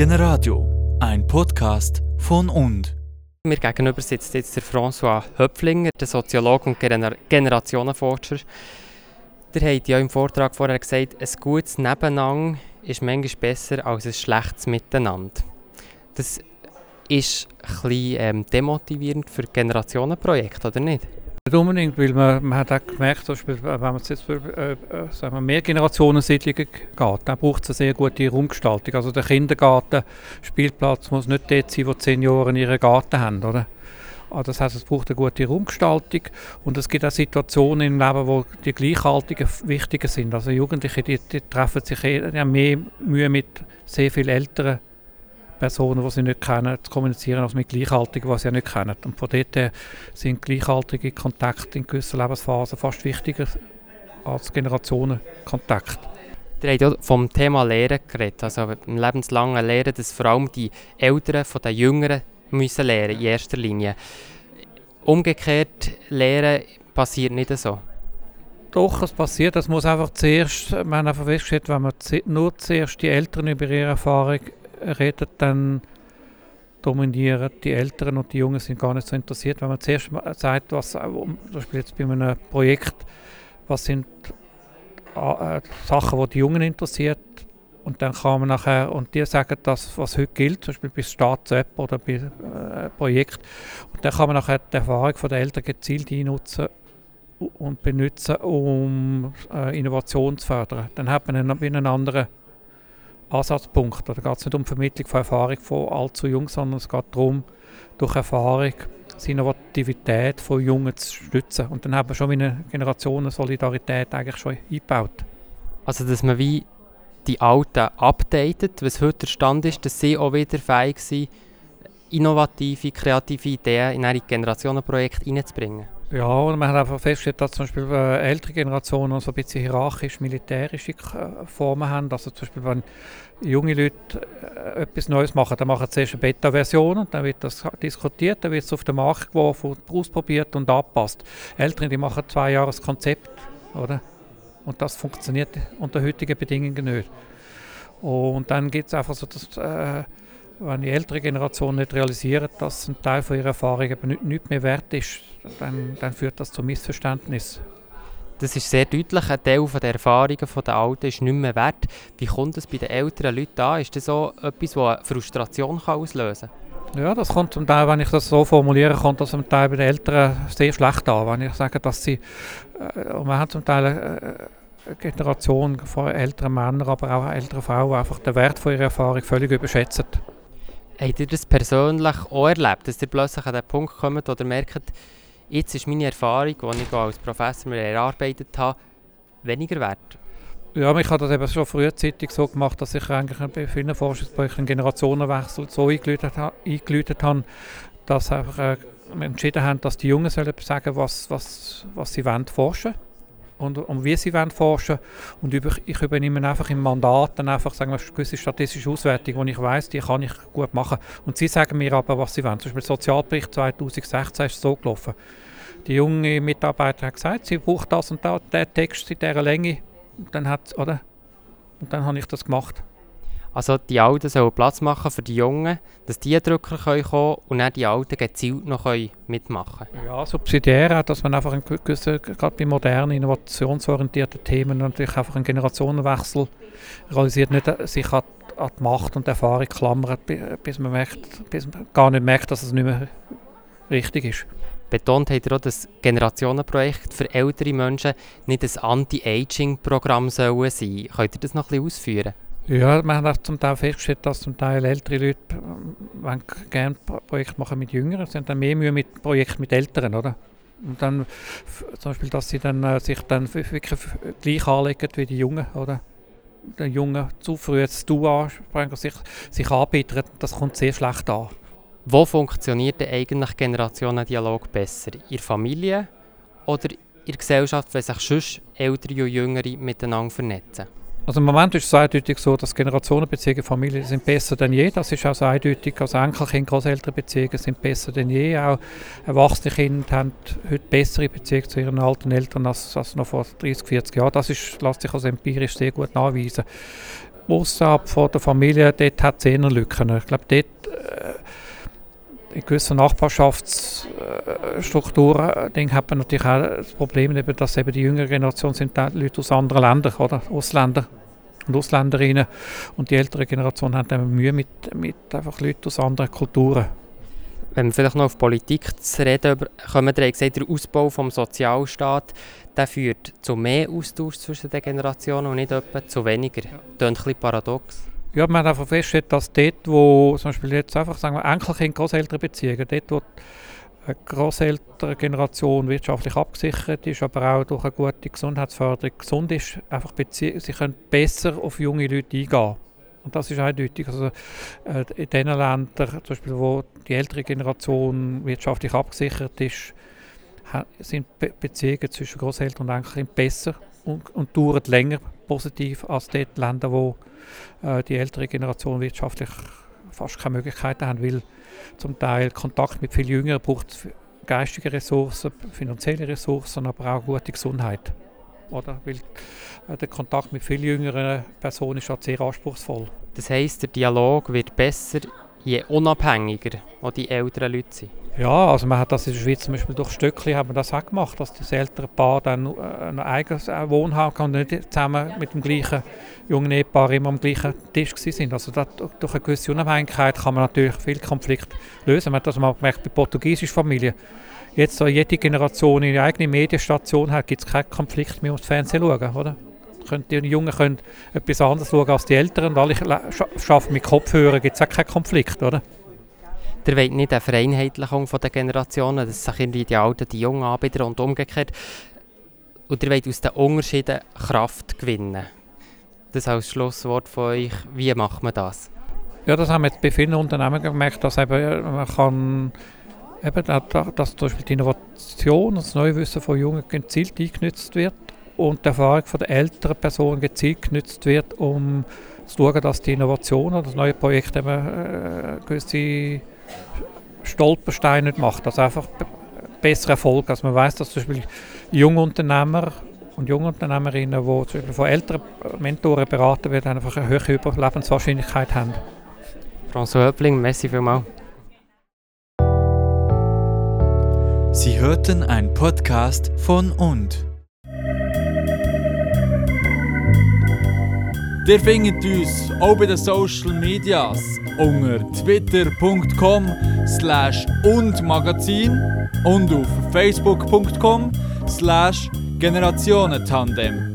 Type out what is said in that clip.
Generadio, ein Podcast von und. Mir gegenüber sitzt jetzt der François Höpflinger, der Soziologe und Gener Generationenforscher. Der hat ja im Vortrag vorher gesagt, ein gutes Nebeneinander ist manchmal besser als ein schlechtes Miteinander. Das ist ein bisschen ähm, demotivierend für Generationenprojekte, oder nicht? Nicht unbedingt, weil man, man hat auch gemerkt, zum Beispiel, wenn man jetzt für äh, äh, sagen wir, Mehrgenerationensiedlungen geht, dann braucht es eine sehr gute Raumgestaltung. Also der Kindergarten-Spielplatz muss nicht dort sein, wo zehn Jahre ihren Garten haben, oder? Also das heißt, es braucht eine gute Raumgestaltung und es gibt auch Situationen im Leben, wo die Gleichaltigen wichtiger sind. Also Jugendliche, die, die treffen sich eher, die haben mehr Mühe mit sehr viel älteren Personen, die sie nicht kennen, zu kommunizieren als mit Gleichaltrigen, die sie ja nicht kennen. Und von dort her sind gleichaltrige Kontakte in gewissen Lebensphasen fast wichtiger als Generationenkontakt. Ihr habt ja vom Thema Lehren geredet, also im lebenslangen Lehren, dass vor allem die Älteren von den Jüngeren müssen lernen in erster Linie. Umgekehrt, Lehren passiert nicht so. Doch, es passiert. Das muss einfach zuerst, man einfach festgestellt, wenn man nur zuerst die Eltern über ihre Erfahrung redet, dann dominieren die Älteren und die Jungen sind gar nicht so interessiert. Wenn man zuerst sagt, was, zum Beispiel jetzt bei einem Projekt, was sind äh, Sachen, die die Jungen interessiert, und dann kann nachher, und die sagen das, was heute gilt, zum Beispiel bei Staats-App oder bei äh, Projekt, und dann kann man nachher die Erfahrung der Eltern gezielt einnutzen und benutzen, um äh, Innovation zu fördern. Dann hat man einen, einen anderen Ansatzpunkt. Da geht es nicht um Vermittlung von Erfahrung von allzu jung, sondern es geht darum, durch Erfahrung die Innovativität von Jungen zu stützen. Und dann haben wir schon eine Generationen-Solidarität eigentlich schon eingebaut. Also, dass man wie die Alten updatet, was heute der Stand ist, dass sie auch wieder fähig sind, innovative, kreative Ideen in ein Generationenprojekt einzubringen. Ja, und man hat einfach festgestellt, dass zum Beispiel äh, ältere Generationen so ein bisschen hierarchisch-militärische äh, Formen haben. Also zum Beispiel, wenn junge Leute äh, etwas Neues machen, dann machen sie zuerst eine Beta-Version und dann wird das diskutiert, dann wird es auf den Markt geworfen, ausprobiert und angepasst. Ältere, die machen zwei Jahre das Konzept, oder? Und das funktioniert unter heutigen Bedingungen nicht. Und dann gibt es einfach so das... Äh, wenn die ältere Generation nicht realisiert, dass ein Teil von ihrer Erfahrung eben nicht, mehr wert ist, dann, dann führt das zu Missverständnissen. Das ist sehr deutlich. Ein Teil der Erfahrungen der Alten ist nicht mehr wert. Wie kommt das bei den älteren Leuten an? Ist das so etwas, das eine Frustration kann auslösen kann? Ja, das kommt zum Teil, wenn ich das so formuliere, kommt das zum Teil bei den Eltern sehr schlecht an. Wenn ich sage, dass sie, äh, man hat zum Teil äh, eine Generation von älteren Männern, aber auch älteren Frauen einfach den Wert von ihrer Erfahrung völlig überschätzt. Habt ihr das persönlich auch erlebt, dass ihr plötzlich an den Punkt kommt oder merkt, jetzt ist meine Erfahrung, die ich als Professor erarbeitet habe, weniger wert? Ja, ich habe das eben schon frühzeitig so gemacht, dass ich eigentlich bei vielen Forschungsprojekten einen Generationenwechsel so eingeläutet, habe, dass einfach äh, wir entschieden haben, dass die Jungen sollen sagen, was, was, was sie wollen forschen wollen und um wie sie wollen forschen und über, ich übernehme einfach im Mandat dann einfach sagen wir, eine gewisse statistische Auswertung, wo ich weiß, die kann ich gut machen und sie sagen mir aber, was sie wollen. Zum Beispiel der Sozialbericht 2016 ist so gelaufen. Die junge Mitarbeiter hat gesagt, sie braucht das und das, der Text in dieser Länge und dann, hat, oder? und dann habe ich das gemacht. Also die Alten sollen Platz machen für die Jungen, dass die Drücker kommen können und dann die Alten gezielt noch mitmachen können. Ja, subsidiär, dass man einfach gewissen, gerade bei modernen, innovationsorientierten Themen natürlich einfach einen Generationenwechsel realisiert, nicht sich an, an die Macht und die Erfahrung klammert, bis man, merkt, bis man gar nicht merkt, dass es nicht mehr richtig ist. Betont hat er auch, dass Generationenprojekt für ältere Menschen nicht ein Anti-Aging-Programm sein sollen. Könnt ihr das noch ein bisschen ausführen? Ja, wir haben auch zum Teil festgestellt, dass zum Teil ältere Leute wenn gerne Projekte machen mit Jüngeren, sie haben dann mehr Mühe mit Projekten mit Älteren, oder? Und dann zum Beispiel, dass sie dann, äh, sich dann wirklich gleich anlegen wie die Jungen, oder? Den Jungen zu früh das Du ansprechen, sich, sich anbieten, das kommt sehr schlecht an. Wo funktioniert denn eigentlich Generationendialog besser? In der Familie oder in der Gesellschaft, wenn sich sonst Ältere und Jüngere miteinander vernetzen? Also im Moment ist es eindeutig so, dass Generationenbeziehungen Familien sind besser denn je. Das ist also eindeutig. Also Enkelkind, Großelternbeziehungen sind besser denn je. Auch erwachsene Kinder haben heute bessere Beziehungen zu ihren alten Eltern als, als noch vor 30, 40 Jahren. Das ist, lässt sich also empirisch sehr gut nachweisen. außerhalb von der Familie, dort hat es eher Lücken. Ich glaube, dort äh, in gewissen Äh, hat man natürlich auch das Problem, eben, dass eben die jüngere Generation sind Leute aus anderen Ländern, oder? Ausländer und Ausländerinnen. Und die ältere Generation hat dann Mühe mit, mit einfach Leuten aus anderen Kulturen. Wenn wir vielleicht noch auf Politik zu reden kommen, der gesagt, der Ausbau des Sozialstaats der führt zu mehr Austausch zwischen den Generationen und nicht etwa zu weniger. Das ist ein bisschen paradox. Ja, man hat einfach festgestellt, dass dort, wo zum Beispiel jetzt einfach sagen wir Enkelkind, Großelternbeziehungen, dort, wo Großelterngeneration wirtschaftlich abgesichert ist, aber auch durch eine gute Gesundheitsförderung gesund ist, einfach sie können besser auf junge Leute eingehen. Und das ist eindeutig. Also, äh, in den Ländern, zum Beispiel, wo die ältere Generation wirtschaftlich abgesichert ist, sind Be Beziehungen zwischen Großeltern und Enkelkind besser und, und dauern länger positiv als dort Länder, wo äh, die ältere Generation wirtschaftlich fast keine Möglichkeiten haben, weil zum Teil Kontakt mit viel Jüngeren braucht geistige Ressourcen, finanzielle Ressourcen, aber auch gute Gesundheit. Oder? Weil äh, der Kontakt mit viel jüngeren Personen ist halt sehr anspruchsvoll. Das heisst, der Dialog wird besser, je unabhängiger die älteren Leute sind? Ja, also man hat das in der Schweiz zum Beispiel durch Stöckli haben das auch gemacht, dass das ältere Paar dann äh, ein eigenes äh, Wohnhaus kann und nicht zusammen mit dem gleichen jungen Ehepaar immer am gleichen Tisch sind. Also das, durch eine gewisse Unabhängigkeit kann man natürlich viele Konflikte lösen. Man hat das mal gemerkt bei portugiesischen Familien. Jetzt, so jede Generation eine eigene Medienstation hat, gibt es keinen Konflikt mehr ums Fernsehen schauen, oder? Die Jungen können etwas anderes schauen als die Älteren und alle arbeiten mit Kopfhörern, gibt es auch keinen Konflikt, oder? Der will nicht eine Vereinheitlichung der Generationen, dass sich irgendwie die Alten die Jungen anbieten und umgekehrt. Und ihr wollt aus den Unterschieden Kraft gewinnen. Das als Schlusswort von euch. Wie macht man das? Ja, das haben wir jetzt bei vielen Unternehmen gemerkt, dass eben man kann eben, dass zum Beispiel die Innovation, das Neuwissen von Jungen gezielt eingenutzt wird und die Erfahrung von der älteren Person gezielt genutzt wird, um zu schauen, dass die Innovation oder das neue Projekt eben äh, gewisse Stolpersteine nicht macht. Also einfach besser Erfolg. Also man weiß, dass zum Beispiel junge Unternehmer und junge Unternehmerinnen, die zum Beispiel von älteren Mentoren beraten werden, einfach eine höhere Überlebenswahrscheinlichkeit haben. François Höppling, merci vielmals. Sie hörten einen Podcast von und. Ihr findet uns auch bei den Social Medias unter twitter.com slash und Magazin und auf facebook.com slash Generationentandem.